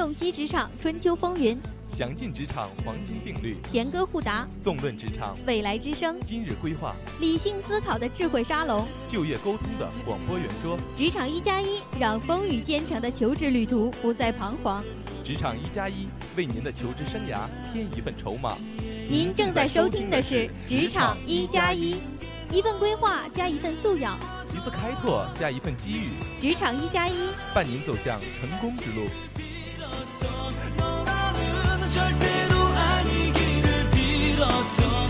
洞悉职场春秋风云，详尽职场黄金定律，弦歌互答，纵论职场。未来之声，今日规划，理性思考的智慧沙龙，就业沟通的广播圆桌，职场一加一，让风雨兼程的求职旅途不再彷徨。职场一加一，为您的求职生涯添一份筹码。您正在收听的是《职场一加一》，一份规划加一份素养，一次开拓加一份机遇，《职场一加一》伴您走向成功之路。大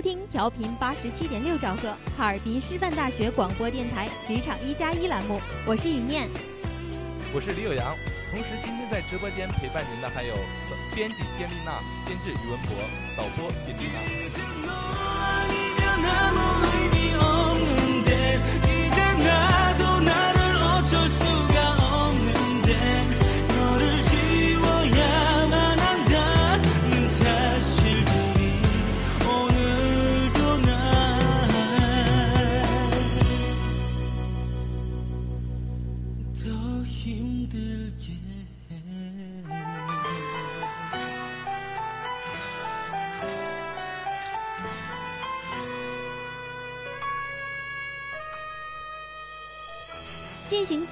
听调频八十七点六兆赫哈尔滨师范大学广播电台《职场一加一》栏目，我是雨念，我是李友阳。同时，今天在直播间陪伴您的还有编辑建丽娜、监制于文博、导播金丽娜。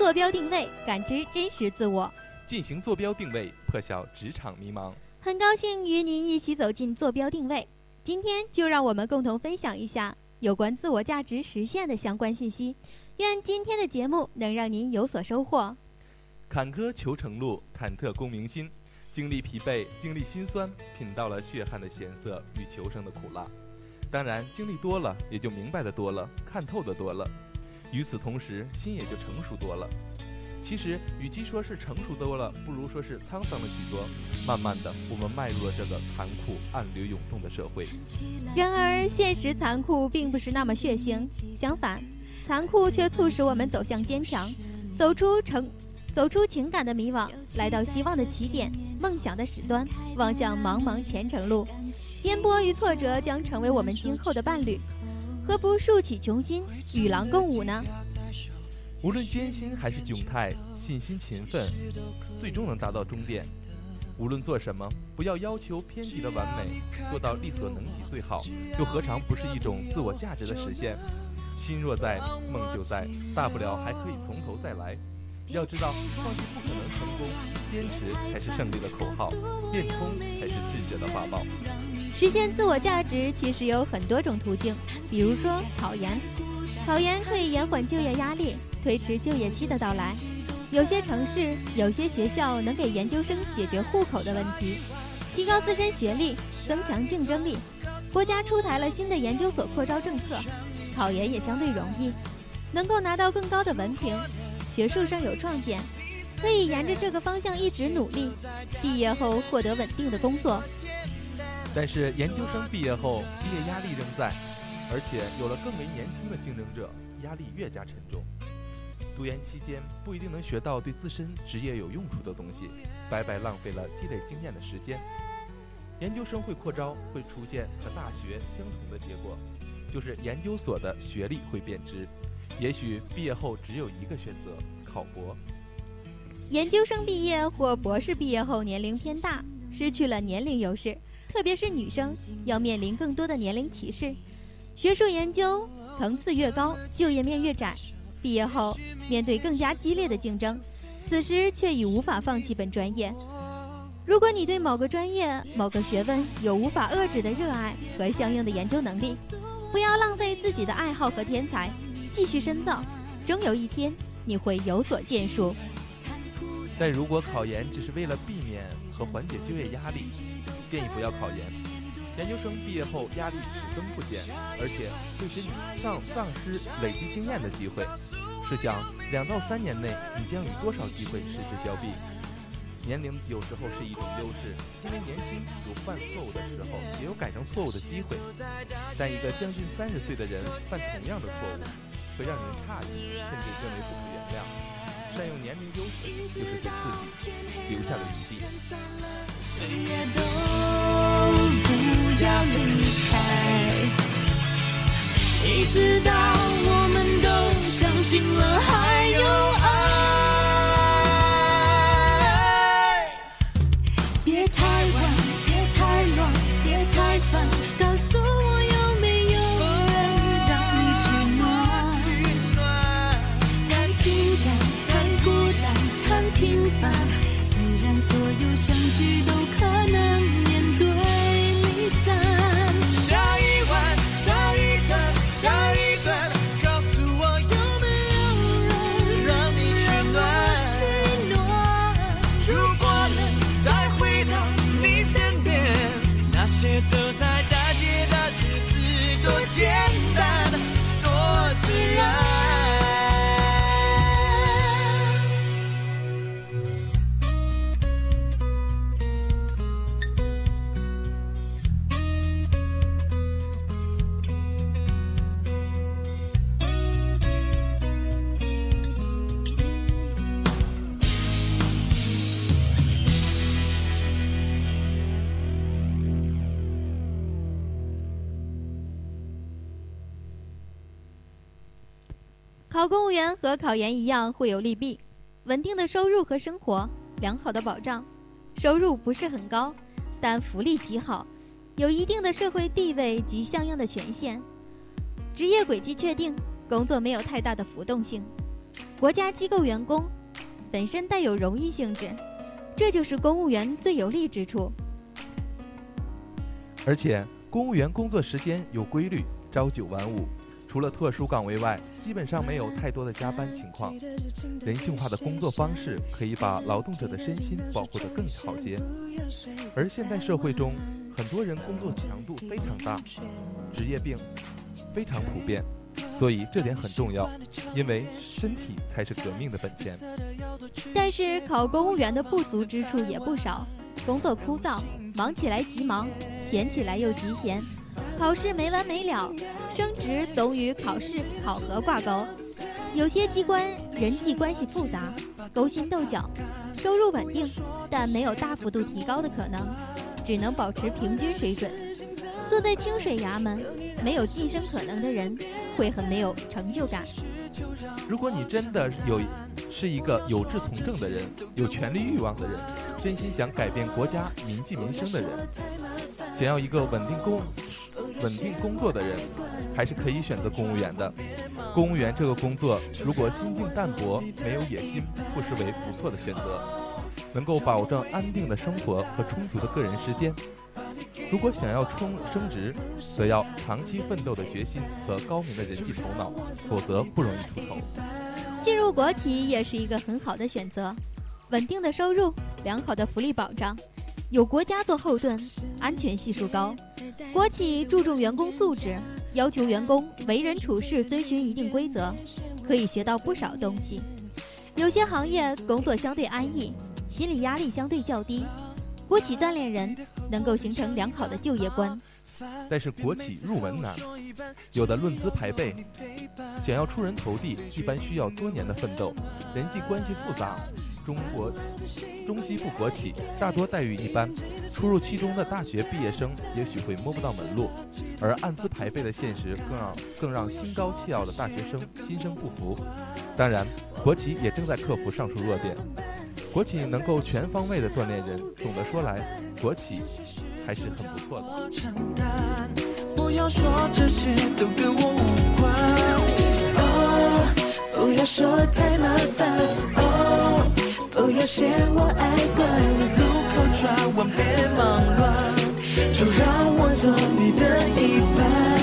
坐标定位，感知真实自我；进行坐标定位，破晓职场迷茫。很高兴与您一起走进坐标定位。今天就让我们共同分享一下有关自我价值实现的相关信息。愿今天的节目能让您有所收获。坎坷求成路，忐忑功名心，经历疲惫，经历心酸，品到了血汗的咸涩与求生的苦辣。当然，经历多了，也就明白的多了，看透的多了。与此同时，心也就成熟多了。其实，与其说是成熟多了，不如说是沧桑了许多。慢慢的，我们迈入了这个残酷、暗流涌动的社会。然而，现实残酷并不是那么血腥，相反，残酷却促使我们走向坚强，走出成，走出情感的迷惘，来到希望的起点，梦想的始端，望向茫茫前程路。颠簸与挫折将成为我们今后的伴侣。何不竖起雄心，与狼共舞呢？无论艰辛还是窘态，信心勤奋，最终能达到终点。无论做什么，不要要求偏激的完美，做到力所能及最好，又何尝不是一种自我价值的实现？心若在，梦就在，大不了还可以从头再来。要知道，放弃不可能成功，坚持才是胜利的口号，变通才是智者的法宝。实现自我价值其实有很多种途径，比如说考研，考研可以延缓就业压力，推迟就业期的到来。有些城市、有些学校能给研究生解决户口的问题，提高自身学历，增强竞争力。国家出台了新的研究所扩招政策，考研也相对容易，能够拿到更高的文凭。学术上有创建，可以沿着这个方向一直努力，毕业后获得稳定的工作。但是研究生毕业后，毕业压力仍在，而且有了更为年轻的竞争者，压力越加沉重。读研期间不一定能学到对自身职业有用处的东西，白白浪费了积累经验的时间。研究生会扩招，会出现和大学相同的结果，就是研究所的学历会贬值。也许毕业后只有一个选择，考博。研究生毕业或博士毕业后年龄偏大，失去了年龄优势，特别是女生要面临更多的年龄歧视。学术研究层次越高，就业面越窄，毕业后面对更加激烈的竞争，此时却已无法放弃本专业。如果你对某个专业、某个学问有无法遏制的热爱和相应的研究能力，不要浪费自己的爱好和天才。继续深造，终有一天你会有所建树。但如果考研只是为了避免和缓解就业压力，建议不要考研。研究生毕业后压力只增不减，而且会使你丧丧失累积经验的机会。试想，两到三年内，你将与多少机会失之交臂？年龄有时候是一种优势，因为年轻有犯错误的时候，也有改正错误的机会。但一个将近三十岁的人犯同样的错误，会让人诧异，甚至认为不可原谅。善用年龄优势，就是给自己留下了余地。谁也都不要离开，一直到我们都相信了还有爱。和考研一样，会有利弊：稳定的收入和生活，良好的保障。收入不是很高，但福利极好，有一定的社会地位及相应的权限。职业轨迹确定，工作没有太大的浮动性。国家机构员工本身带有荣誉性质，这就是公务员最有利之处。而且，公务员工作时间有规律，朝九晚五。除了特殊岗位外，基本上没有太多的加班情况。人性化的工作方式可以把劳动者的身心保护得更好些。而现代社会中，很多人工作强度非常大，职业病非常普遍，所以这点很重要，因为身体才是革命的本钱。但是考公务员的不足之处也不少，工作枯燥，忙起来极忙，闲起来又极闲。考试没完没了，升职总与考试考核挂钩。有些机关人际关系复杂，勾心斗角，收入稳定，但没有大幅度提高的可能，只能保持平均水准。坐在清水衙门，没有晋升可能的人，会很没有成就感。如果你真的有是一个有志从政的人，有权力欲望的人，真心想改变国家民计民生的人，想要一个稳定工。稳定工作的人，还是可以选择公务员的。公务员这个工作，如果心境淡泊、没有野心，不失为不错的选择，能够保证安定的生活和充足的个人时间。如果想要冲升职，则要长期奋斗的决心和高明的人际头脑，否则不容易出头。进入国企也是一个很好的选择，稳定的收入，良好的福利保障。有国家做后盾，安全系数高。国企注重员工素质，要求员工为人处事遵循一定规则，可以学到不少东西。有些行业工作相对安逸，心理压力相对较低。国企锻炼人，能够形成良好的就业观。但是国企入门难，有的论资排辈，想要出人头地，一般需要多年的奋斗，人际关系复杂。中国中西部国企大多待遇一般，初入其中的大学毕业生也许会摸不到门路，而按资排辈的现实更让更让心高气傲的大学生心生不服。当然，国企也正在克服上述弱点，国企能够全方位的锻炼人。总的说来，国企还是很不错的。不要说这些都跟我无关，不要说太麻烦。不要嫌我爱管，路口转弯别忙乱，就让我做你的一半。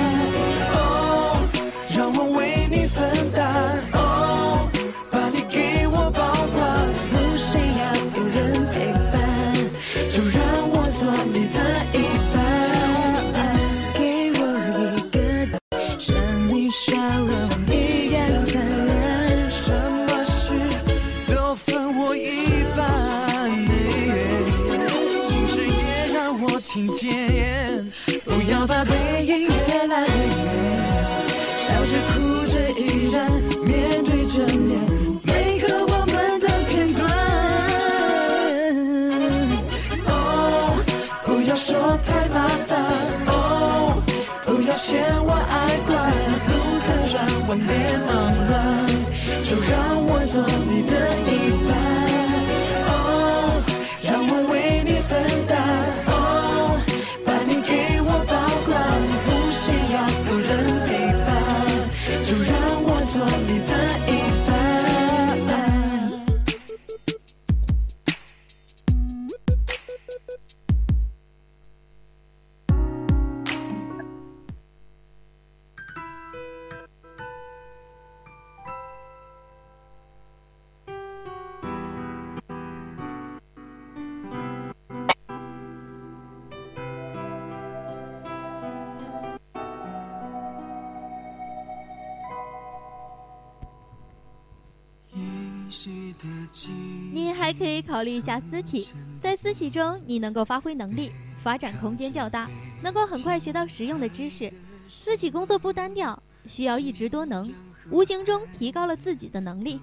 考虑一下私企，在私企中，你能够发挥能力，发展空间较大，能够很快学到实用的知识。私企工作不单调，需要一职多能，无形中提高了自己的能力，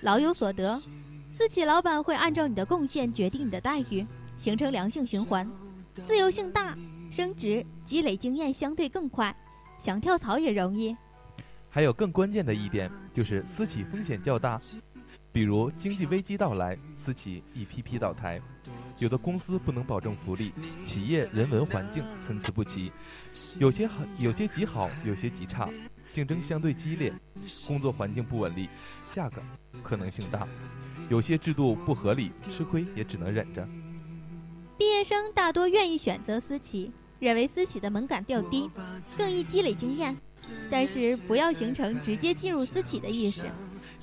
老有所得。私企老板会按照你的贡献决定你的待遇，形成良性循环，自由性大，升职积累经验相对更快，想跳槽也容易。还有更关键的一点就是私企风险较大，比如经济危机到来，私企一批批倒台，有的公司不能保证福利，企业人文环境参差不齐，有些好，有些极好，有些极差，竞争相对激烈，工作环境不稳定，下岗可能性大，有些制度不合理，吃亏也只能忍着。毕业生大多愿意选择私企，认为私企的门槛较低，更易积累经验。但是不要形成直接进入私企的意识，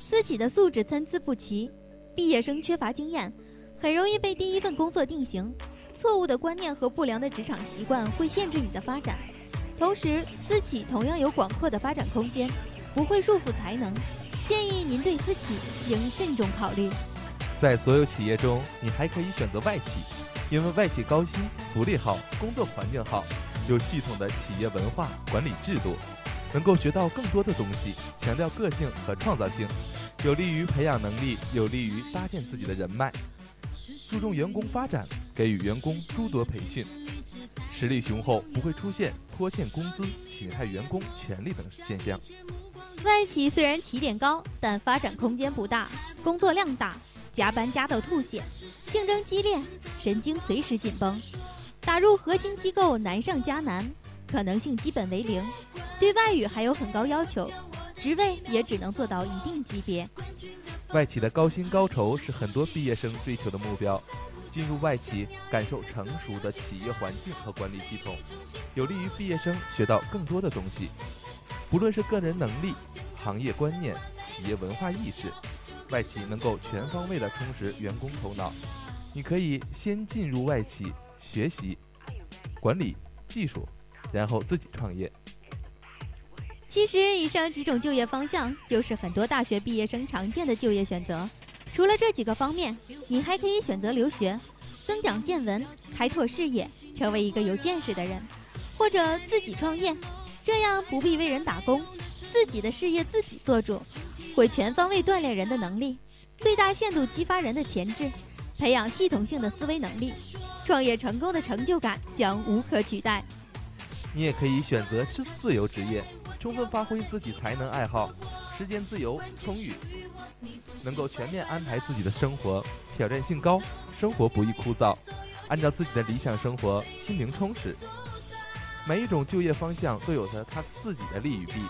私企的素质参差不齐，毕业生缺乏经验，很容易被第一份工作定型。错误的观念和不良的职场习惯会限制你的发展。同时，私企同样有广阔的发展空间，不会束缚才能。建议您对私企应慎重考虑。在所有企业中，你还可以选择外企，因为外企高薪、福利好、工作环境好，有系统的企业文化管理制度，能够学到更多的东西，强调个性和创造性，有利于培养能力，有利于搭建自己的人脉，注重员工发展，给予员工诸多培训，实力雄厚，不会出现拖欠工资、侵害员工权利等现象。外企虽然起点高，但发展空间不大，工作量大，加班加到吐血，竞争激烈，神经随时紧绷。打入核心机构难上加难，可能性基本为零。对外语还有很高要求，职位也只能做到一定级别。外企的高薪高酬是很多毕业生追求的目标。进入外企，感受成熟的企业环境和管理系统，有利于毕业生学到更多的东西。不论是个人能力、行业观念、企业文化意识，外企能够全方位的充实员工头脑。你可以先进入外企学习管理技术，然后自己创业。其实，以上几种就业方向就是很多大学毕业生常见的就业选择。除了这几个方面，你还可以选择留学，增长见闻，开拓视野，成为一个有见识的人，或者自己创业，这样不必为人打工，自己的事业自己做主，会全方位锻炼人的能力，最大限度激发人的潜质，培养系统性的思维能力，创业成功的成就感将无可取代。你也可以选择自自由职业，充分发挥自己才能爱好，时间自由充裕，能够全面安排自己的生活，挑战性高，生活不易枯燥，按照自己的理想生活，心灵充实。每一种就业方向都有着它自己的利与弊，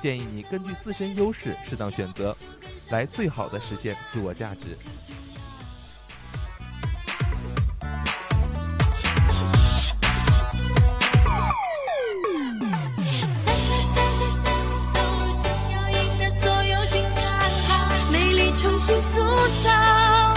建议你根据自身优势适当选择，来最好的实现自我价值。号，美丽重新塑造。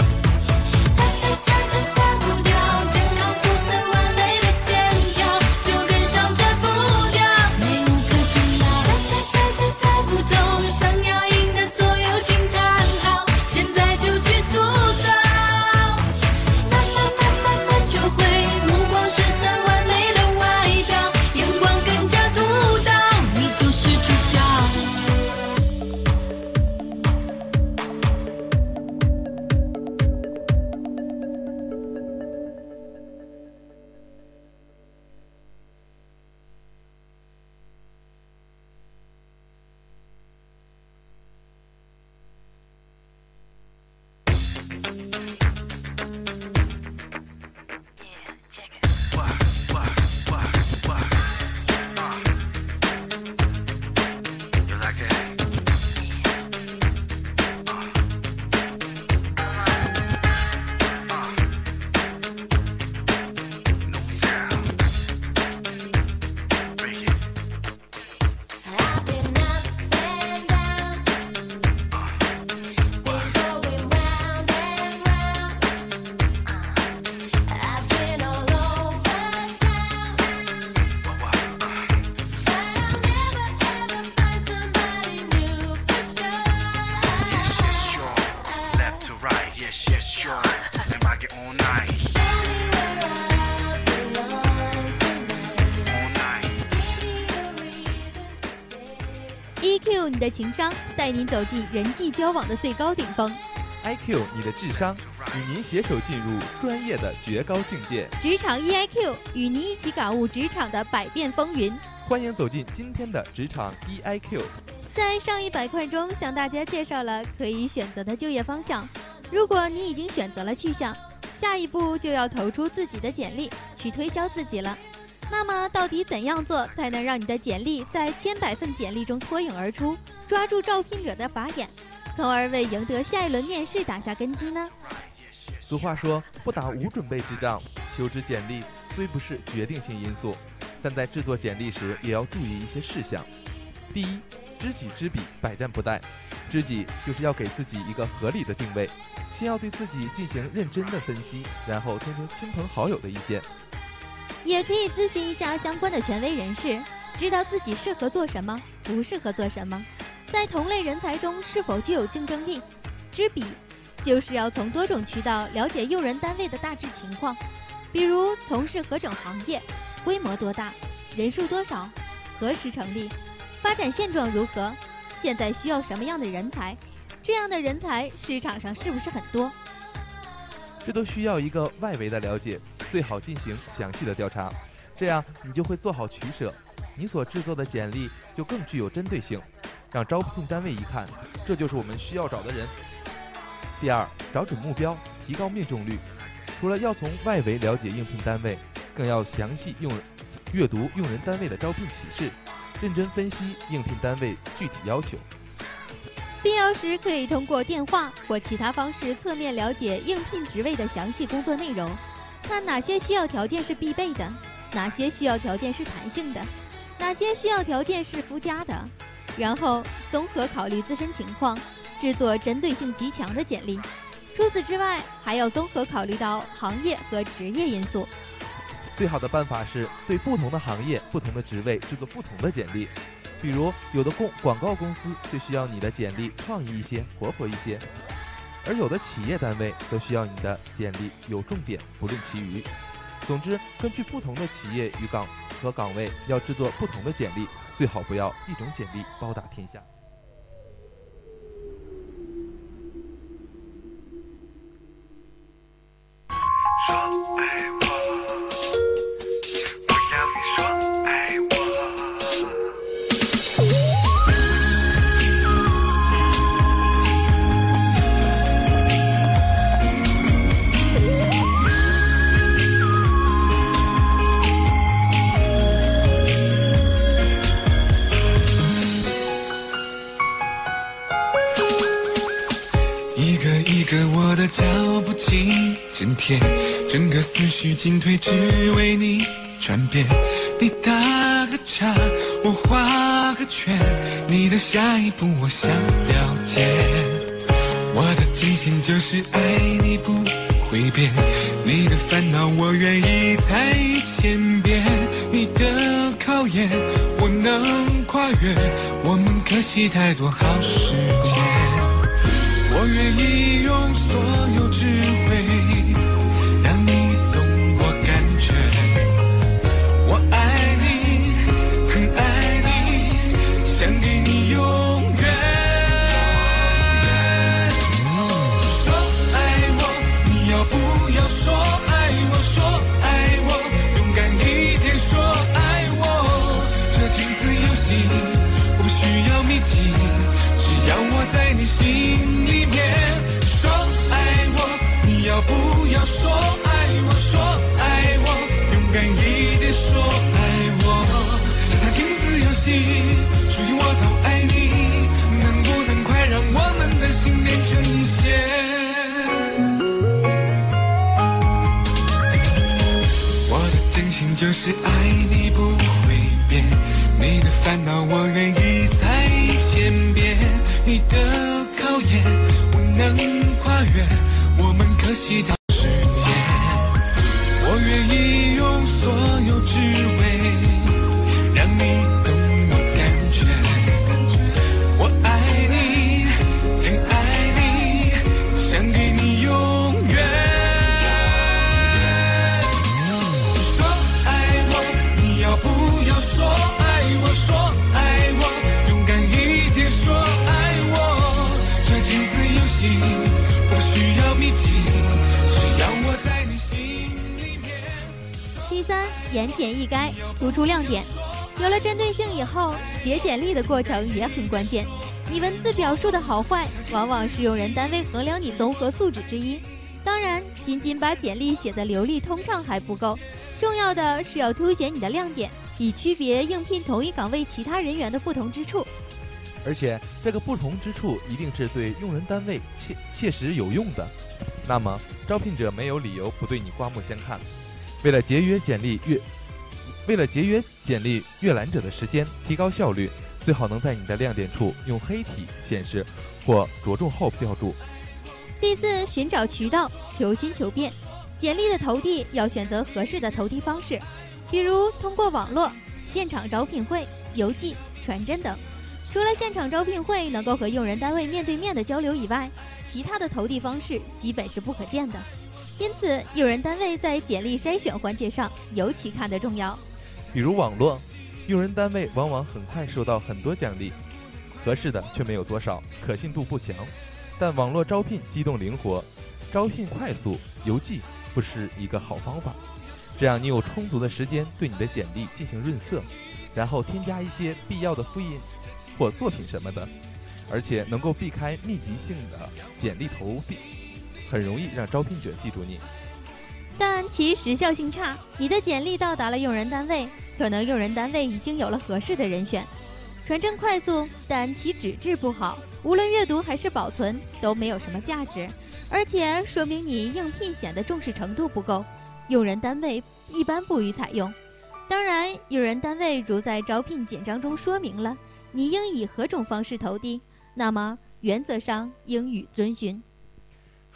情商，带您走进人际交往的最高顶峰。IQ 你的智商，与您携手进入专业的绝高境界。职场 EIQ 与您一起感悟职场的百变风云。欢迎走进今天的职场 E EIQ。在上一百块中，向大家介绍了可以选择的就业方向。如果你已经选择了去向，下一步就要投出自己的简历，去推销自己了。那么，到底怎样做才能让你的简历在千百份简历中脱颖而出，抓住招聘者的法眼，从而为赢得下一轮面试打下根基呢？俗话说，不打无准备之仗。求职简历虽不是决定性因素，但在制作简历时也要注意一些事项。第一，知己知彼，百战不殆。知己就是要给自己一个合理的定位，先要对自己进行认真的分析，然后听听亲朋好友的意见。也可以咨询一下相关的权威人士，知道自己适合做什么，不适合做什么，在同类人才中是否具有竞争力。知彼，就是要从多种渠道了解用人单位的大致情况，比如从事何种行业，规模多大，人数多少，何时成立，发展现状如何，现在需要什么样的人才，这样的人才市场上是不是很多？这都需要一个外围的了解，最好进行详细的调查，这样你就会做好取舍，你所制作的简历就更具有针对性，让招聘单位一看，这就是我们需要找的人。第二，找准目标，提高命中率。除了要从外围了解应聘单位，更要详细用阅读用人单位的招聘启事，认真分析应聘单位具体要求。必要时可以通过电话或其他方式侧面了解应聘职位的详细工作内容，看哪些需要条件是必备的，哪些需要条件是弹性的，哪些需要条件是附加的，然后综合考虑自身情况，制作针对性极强的简历。除此之外，还要综合考虑到行业和职业因素。最好的办法是对不同的行业、不同的职位制作不同的简历。比如，有的公广告公司就需要你的简历创意一些、活泼一些，而有的企业单位则需要你的简历有重点，不论其余。总之，根据不同的企业与岗和岗位，要制作不同的简历，最好不要一种简历包打天下。说爱我，紧贴，整个思绪进退只为你转变。你打个叉，我画个圈，你的下一步我想了解。我的真心就是爱你不会变，你的烦恼我愿意猜一千遍，你的考验我能跨越，我们可惜太多好时间。我愿意用所有智慧，心里面。说爱我，你要不要说爱我？说爱我，勇敢一点说爱我。这场镜子游戏，属于我都爱你，能不能快让我们的心连成一线？我的真心就是爱你不会变，你的烦恼我愿意再千遍，你的不能跨越，我们可惜他言简意赅，突出亮点。有了针对性以后，写简历的过程也很关键。你文字表述的好坏，往往是用人单位衡量你综合素质之一。当然，仅仅把简历写得流利通畅还不够，重要的是要凸显你的亮点，以区别应聘同一岗位其他人员的不同之处。而且这个不同之处一定是对用人单位切切实有用的，那么招聘者没有理由不对你刮目相看。为了节约简历阅，为了节约简历阅览者的时间，提高效率，最好能在你的亮点处用黑体显示或着重号标注。第四，寻找渠道，求新求变。简历的投递要选择合适的投递方式，比如通过网络、现场招聘会、邮寄、传真等。除了现场招聘会能够和用人单位面对面的交流以外，其他的投递方式基本是不可见的。因此，用人单位在简历筛选环节上尤其看得重要。比如网络，用人单位往往很快收到很多简历，合适的却没有多少，可信度不强。但网络招聘机动灵活，招聘快速，邮寄不是一个好方法。这样你有充足的时间对你的简历进行润色，然后添加一些必要的复印或作品什么的，而且能够避开密集性的简历投递，很容易让招聘者记住你。但其时效性差，你的简历到达了用人单位，可能用人单位已经有了合适的人选。传真快速，但其纸质不好，无论阅读还是保存都没有什么价值，而且说明你应聘显得重视程度不够，用人单位一般不予采用。当然，用人单位如在招聘简章中说明了你应以何种方式投递，那么原则上应予遵循。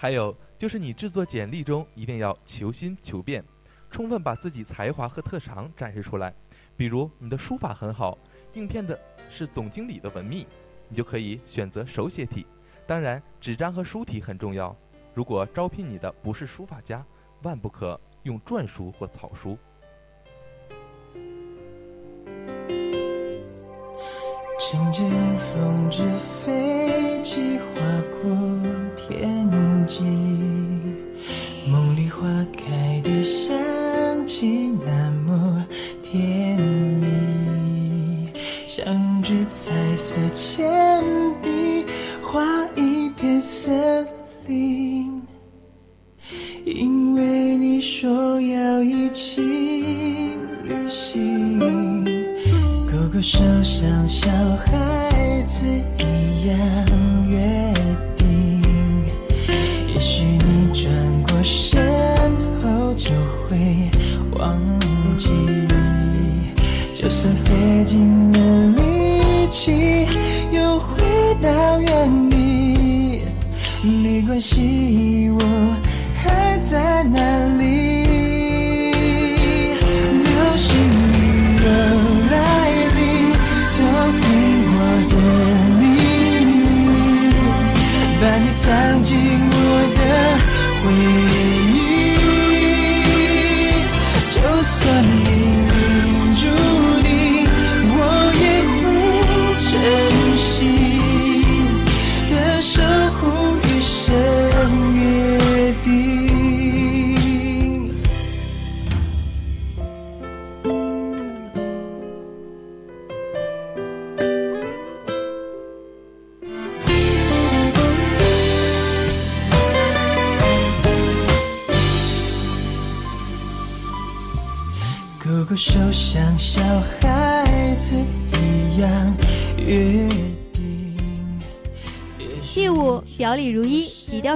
还有就是你制作简历中一定要求新求变，充分把自己才华和特长展示出来。比如你的书法很好，应聘的是总经理的文秘，你就可以选择手写体。当然，纸张和书体很重要。如果招聘你的不是书法家，万不可用篆书或草书。轻剑锋之飞机划过天梦里花开的香气那么甜蜜，像支彩色铅笔画一片森林，因为你说要一起旅行。勾勾手，像小孩子关系，我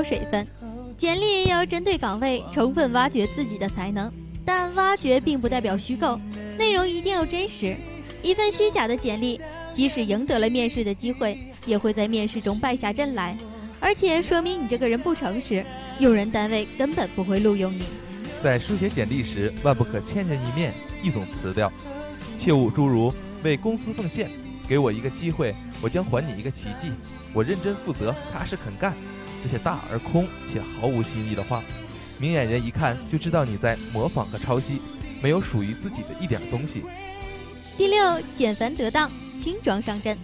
水分。简历要针对岗位，充分挖掘自己的才能，但挖掘并不代表虚构，内容一定要真实。一份虚假的简历，即使赢得了面试的机会，也会在面试中败下阵来，而且说明你这个人不诚实，用人单位根本不会录用你。在书写简历时，万不可千人一面，一种词调，切勿诸如“为公司奉献”“给我一个机会，我将还你一个奇迹”“我认真负责，踏实肯干”这些大而空且毫无新意的话，明眼人一看就知道你在模仿和抄袭，没有属于自己的一点东西。第六，简繁得当，轻装上阵。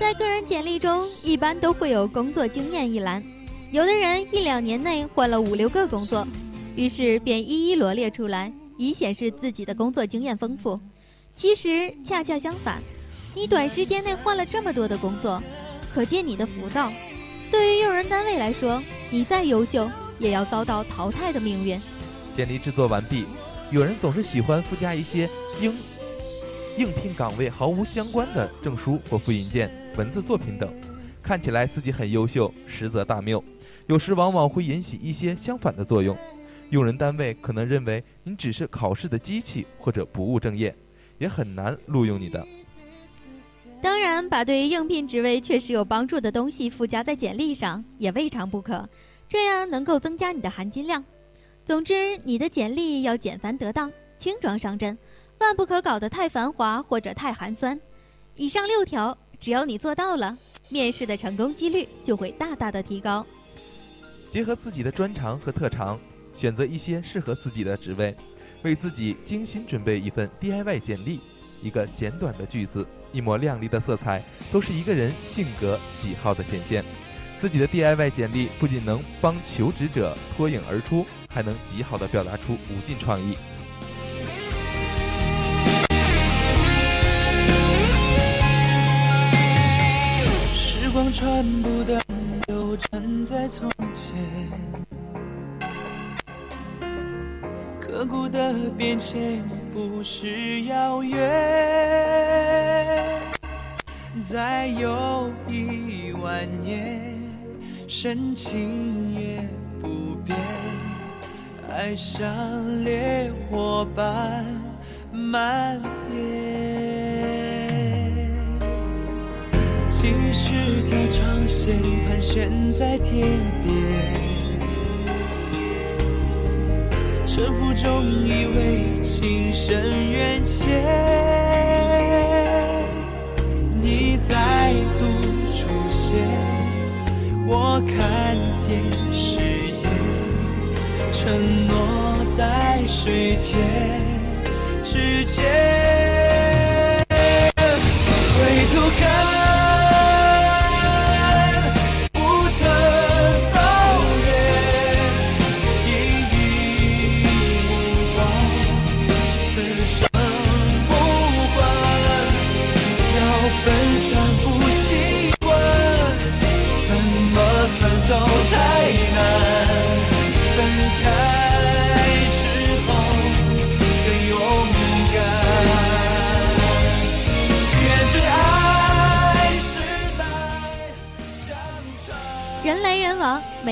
在个人简历中，一般都会有工作经验一栏，有的人一两年内换了五六个工作，于是便一一罗列出来，以显示自己的工作经验丰富。其实恰恰相反，你短时间内换了这么多的工作，可见你的浮躁。对于用人单位来说，你再优秀，也要遭到淘汰的命运。简历制作完毕，有人总是喜欢附加一些应应聘岗位毫无相关的证书或复印件、文字作品等，看起来自己很优秀，实则大谬。有时往往会引起一些相反的作用。用人单位可能认为你只是考试的机器或者不务正业，也很难录用你的。当然，把对应聘职位确实有帮助的东西附加在简历上也未尝不可，这样能够增加你的含金量。总之，你的简历要简繁得当，轻装上阵，万不可搞得太繁华或者太寒酸。以上六条，只要你做到了，面试的成功几率就会大大的提高。结合自己的专长和特长，选择一些适合自己的职位，为自己精心准备一份 DIY 简历。一个简短的句子，一抹亮丽的色彩，都是一个人性格喜好的显现。自己的 DIY 简历不仅能帮求职者脱颖而出，还能极好的表达出无尽创意。时光穿不断，纠缠在从前。刻骨的变迁不是遥远，再有一万年，深情也不变，爱像烈火般蔓延。几十条长线盘旋在天边，沉浮中以为情深缘浅，你再度出现，我看见誓言，承诺在水天之间。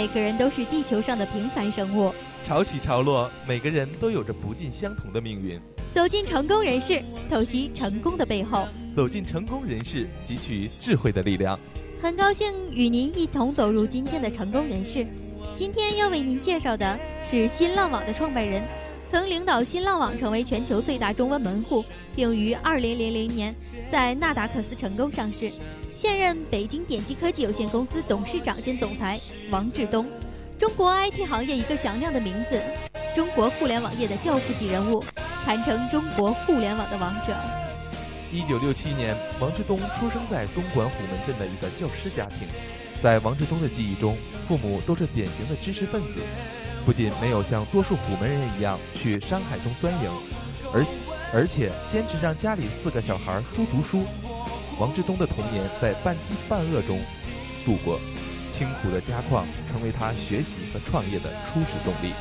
每个人都是地球上的平凡生物。潮起潮落，每个人都有着不尽相同的命运。走进成功人士，透析成功的背后。走进成功人士，汲取智慧的力量。很高兴与您一同走入今天的成功人士。今天要为您介绍的是新浪网的创办人，曾领导新浪网成为全球最大中文门户，并于2000年在纳达克斯成功上市。现任北京点击科技有限公司董事长兼总裁王志东，中国 IT 行业一个响亮的名字，中国互联网业的教父级人物，堪称中国互联网的王者。一九六七年，王志东出生在东莞虎门镇的一个教师家庭。在王志东的记忆中，父母都是典型的知识分子，不仅没有像多数虎门人一样去山海中钻营，而而且坚持让家里四个小孩儿多读书。王志东的童年在半饥半饿中度过，清苦的家况成为他学习和创业的初始动力。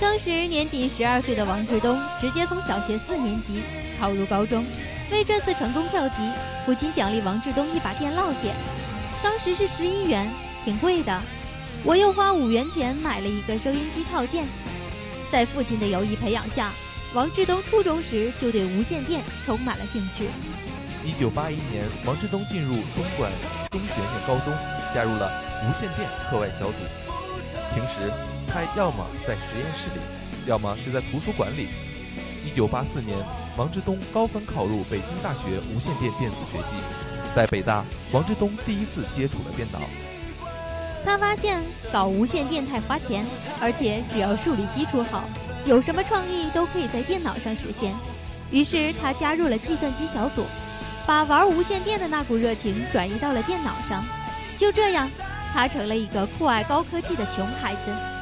当时年仅十二岁的王志东直接从小学四年级考入高中，为这次成功跳级，父亲奖励王志东一把电烙铁，当时是十一元，挺贵的。我又花五元钱买了一个收音机套件。在父亲的有意培养下，王志东初中时就对无线电充满了兴趣。一九八一年，王志东进入东莞中学念高中，加入了无线电课外小组。平时，他要么在实验室里，要么是在图书馆里。一九八四年，王志东高分考入北京大学无线电电子学系。在北大，王志东第一次接触了电脑。他发现搞无线电太花钱，而且只要数理基础好，有什么创意都可以在电脑上实现。于是他加入了计算机小组，把玩无线电的那股热情转移到了电脑上。就这样，他成了一个酷爱高科技的穷孩子。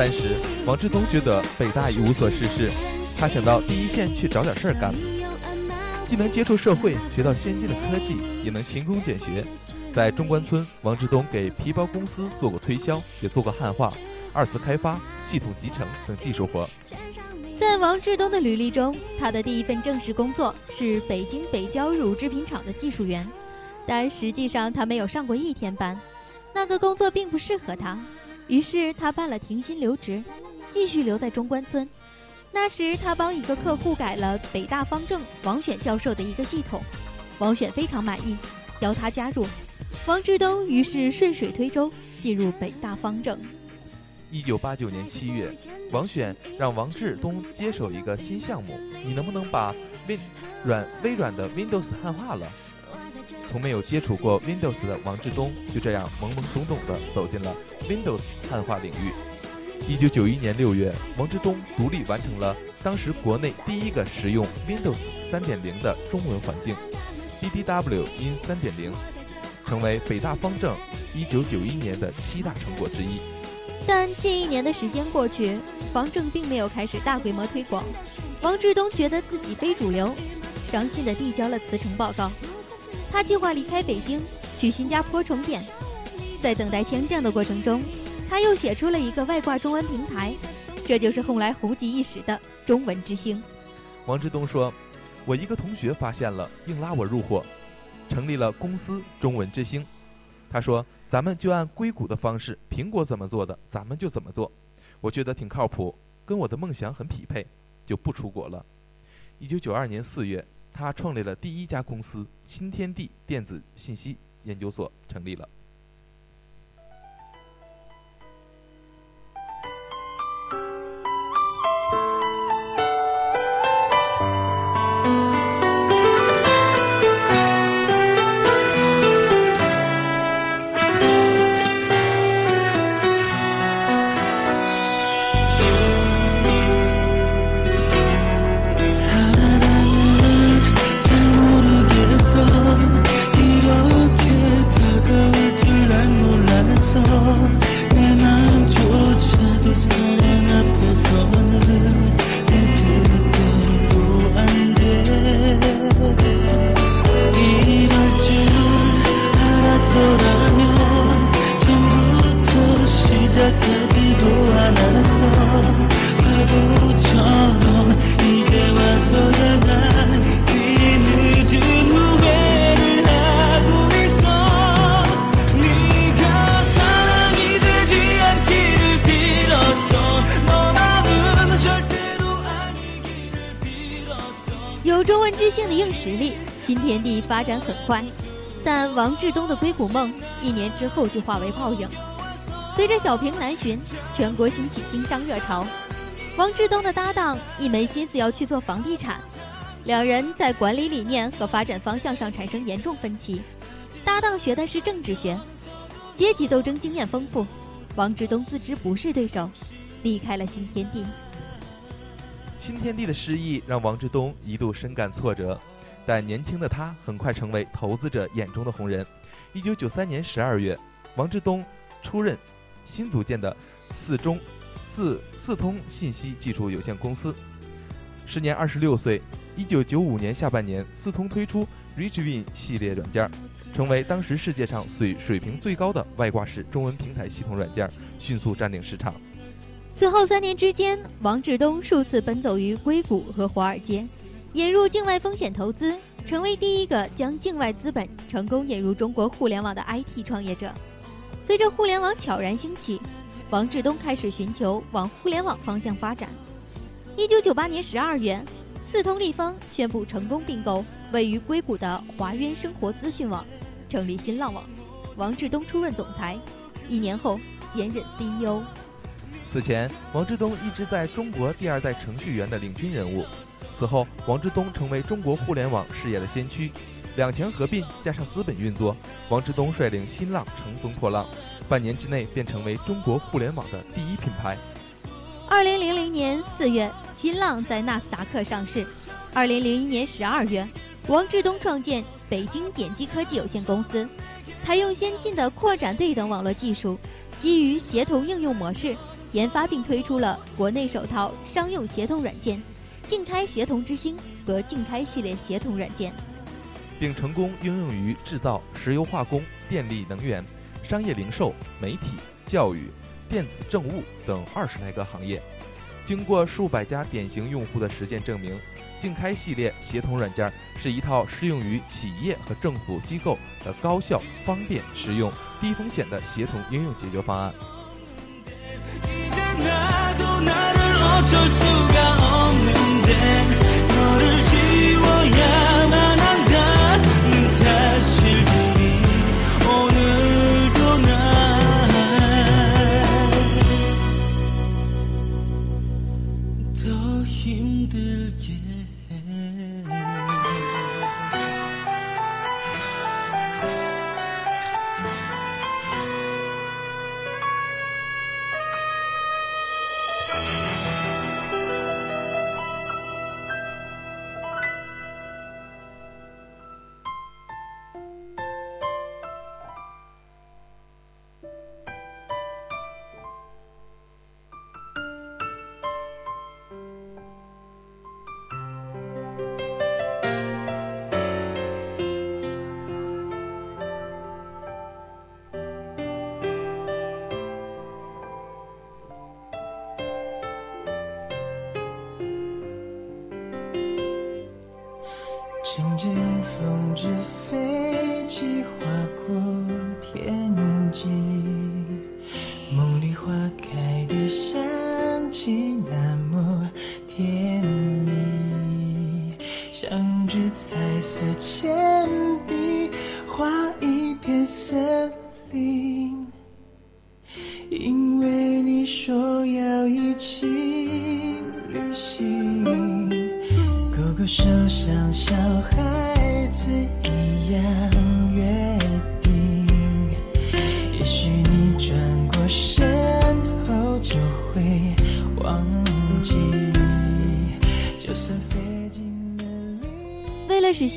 三时，王志东觉得北大已无所事事，他想到第一线去找点事儿干，既能接触社会，学到先进的科技，也能勤工俭学。在中关村，王志东给皮包公司做过推销，也做过汉化、二次开发、系统集成等技术活。在王志东的履历中，他的第一份正式工作是北京北郊乳制品厂的技术员，但实际上他没有上过一天班，那个工作并不适合他，于是他办了停薪留职，继续留在中关村。那时他帮一个客户改了北大方正王选教授的一个系统，王选非常满意，邀他加入。王志东于是顺水推舟进入北大方正。一九八九年七月，王选让王志东接手一个新项目，你能不能把微软微软的 Windows 汉化了？从没有接触过 Windows 的王志东就这样懵懵懂懂地走进了 Windows 汉化领域。一九九一年六月，王志东独立完成了当时国内第一个使用 Windows 三点零的中文环境 DDW in 三点零，成为北大方正一九九一年的七大成果之一。但近一年的时间过去，方正并没有开始大规模推广。王志东觉得自己非主流，伤心地递交了辞呈报告。他计划离开北京，去新加坡重点。在等待签证的过程中，他又写出了一个外挂中文平台，这就是后来红极一时的中文之星。王志东说：“我一个同学发现了，硬拉我入伙，成立了公司中文之星。”他说：“咱们就按硅谷的方式，苹果怎么做的，咱们就怎么做。我觉得挺靠谱，跟我的梦想很匹配，就不出国了。”一九九二年四月，他创立了第一家公司——新天地电子信息研究所，成立了。王志东的硅谷梦一年之后就化为泡影。随着小平南巡，全国兴起经商热潮，王志东的搭档一没心思要去做房地产，两人在管理理念和发展方向上产生严重分歧。搭档学的是政治学，阶级斗争经验丰富，王志东自知不是对手，离开了新天地。新天地的失意让王志东一度深感挫折，但年轻的他很快成为投资者眼中的红人。一九九三年十二月，王志东出任新组建的四中四四通信息技术有限公司，时年二十六岁。一九九五年下半年，四通推出 RichWin 系列软件，成为当时世界上水水平最高的外挂式中文平台系统软件，迅速占领市场。此后三年之间，王志东数次奔走于硅谷和华尔街，引入境外风险投资，成为第一个将境外资本成功引入中国互联网的 IT 创业者。随着互联网悄然兴起，王志东开始寻求往互联网方向发展。一九九八年十二月，四通立方宣布成功并购位于硅谷的华渊生活资讯网，成立新浪网。王志东出任总裁，一年后兼任 CEO。此前，王志东一直在中国第二代程序员的领军人物。此后，王志东成为中国互联网事业的先驱。两强合并加上资本运作，王志东率领新浪乘风破浪，半年之内便成为中国互联网的第一品牌。二零零零年四月，新浪在纳斯达克上市。二零零一年十二月，王志东创建北京点击科技有限公司，采用先进的扩展对等网络技术，基于协同应用模式，研发并推出了国内首套商用协同软件“静开协同之星”和“静开系列协同软件”。并成功应用于制造、石油化工、电力能源、商业零售、媒体、教育、电子政务等二十来个行业。经过数百家典型用户的实践证明，静开系列协同软件是一套适用于企业和政府机构的高效、方便、实用、低风险的协同应用解决方案。mañana. 是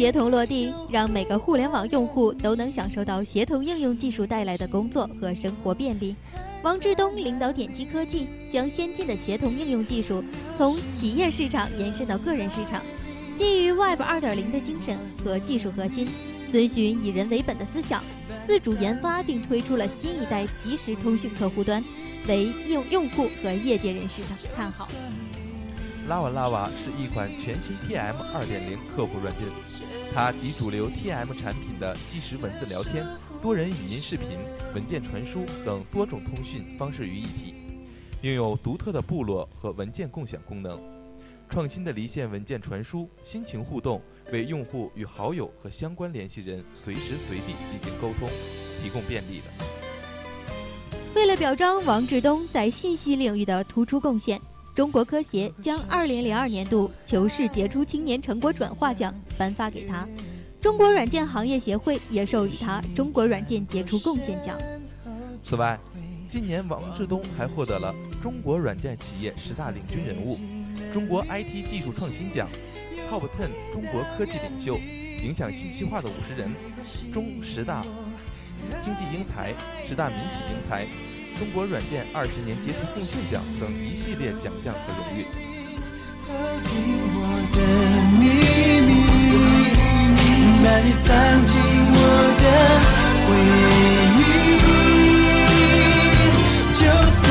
协同落地，让每个互联网用户都能享受到协同应用技术带来的工作和生活便利，王志东领导点击科技，将先进的协同应用技术从企业市场延伸到个人市场，基于 Web 2.0的精神和技术核心，遵循以人为本的思想，自主研发并推出了新一代即时通讯客户端，为用用户和业界人士的看好。Lava Lava 是一款全新 TM 2.0客户软件，它集主流 TM 产品的即时文字聊天、多人语音视频、文件传输等多种通讯方式于一体，拥有独特的部落和文件共享功能。创新的离线文件传输、心情互动、为用户与好友和相关联系人随时随地进行沟通提供便利的。为了表彰王志东在信息领域的突出贡献，中国科协将2002年度求是杰出青年成果转化奖颁发给他。中国软件行业协会也授予他中国软件杰出贡献奖。此外，今年王志东还获得了中国软件企业十大领军人物、中国 IT 技术创新奖、Top Ten 中国科技领袖、影响信息化的五十人、中十大经济英才、十大民企英才、中国软件二十年杰出贡献奖等一系列奖项和荣誉。听我的秘密，把你藏进我的回忆。就算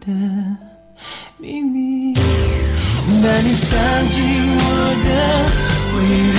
的秘密，把你藏进我的回忆。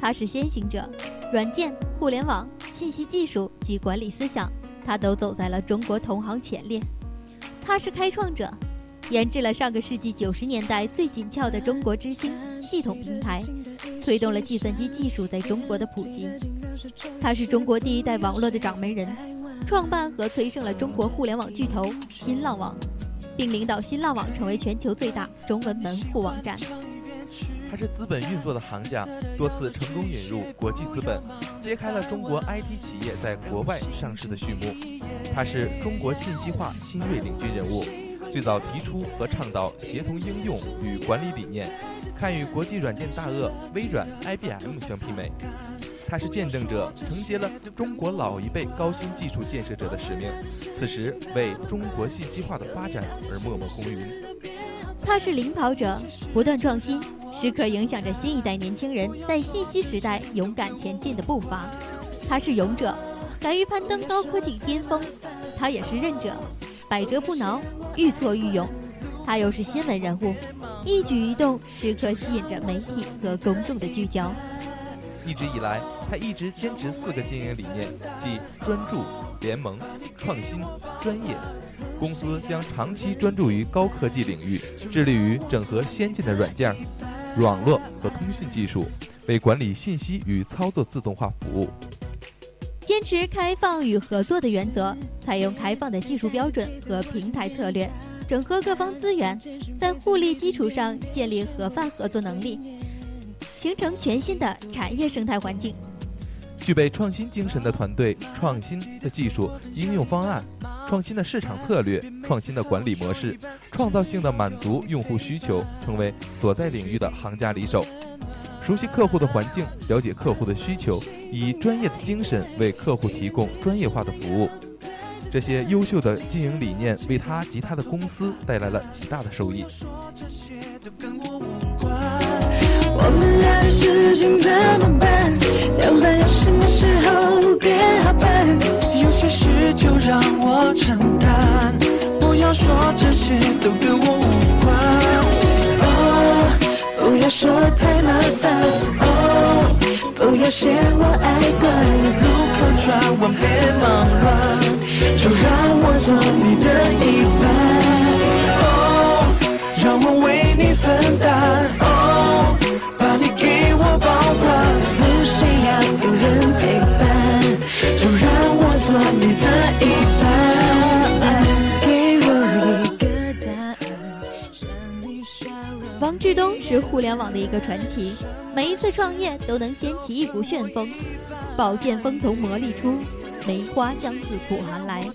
他是先行者，软件、互联网、信息技术及管理思想，他都走在了中国同行前列。他是开创者，研制了上个世纪九十年代最紧俏的中国之星系统平台，推动了计算机技术在中国的普及。他是中国第一代网络的掌门人，创办和催生了中国互联网巨头新浪网，并领导新浪网成为全球最大中文门户网站。他是资本运作的行家，多次成功引入国际资本，揭开了中国 IT 企业在国外上市的序幕。他是中国信息化新锐领军人物，最早提出和倡导协同应用与管理理念，堪与国际软件大鳄微软、IBM 相媲美。他是见证者，承接了中国老一辈高新技术建设者的使命，此时为中国信息化的发展而默默耕耘。他是领跑者，不断创新，时刻影响着新一代年轻人在信息时代勇敢前进的步伐。他是勇者，敢于攀登高科技巅峰；他也是韧者，百折不挠，愈挫愈勇。他又是新闻人物，一举一动时刻吸引着媒体和公众的聚焦。一直以来，他一直坚持四个经营理念，即专注、联盟、创新、专业。公司将长期专注于高科技领域，致力于整合先进的软件、网络和通信技术，为管理信息与操作自动化服务。坚持开放与合作的原则，采用开放的技术标准和平台策略，整合各方资源，在互利基础上建立合范合作能力，形成全新的产业生态环境。具备创新精神的团队，创新的技术应用方案，创新的市场策略，创新的管理模式，创造性的满足用户需求，成为所在领域的行家里手。熟悉客户的环境，了解客户的需求，以专业的精神为客户提供专业化的服务。这些优秀的经营理念为他及他的公司带来了极大的收益。我无关。我们俩的事情怎么办？两败有什么时候变好办？有些事就让我承担，不要说这些都跟我无关。哦，不要说太麻烦。哦，不要嫌我爱管，路口转弯别忙乱，就让我做你的一半。是互联网的一个传奇，每一次创业都能掀起一股旋风。宝剑锋从磨砺出，梅花香自苦寒来。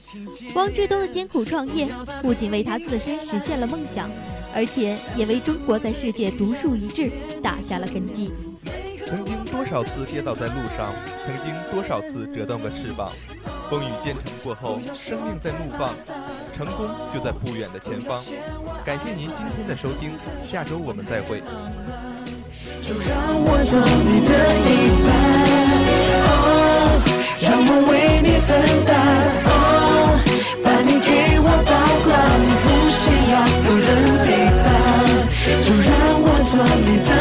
汪志东的艰苦创业，不仅为他自身实现了梦想，而且也为中国在世界独树一帜打下了根基。曾经多少次跌倒在路上曾经多少次折断过翅膀风雨兼程过后生命在怒放成功就在不远的前方。感谢您今天的收听下周我们再会。就让我做你的地盘哦让我为你分担哦把你给我保管你不需要有人陪伴。就让我做你的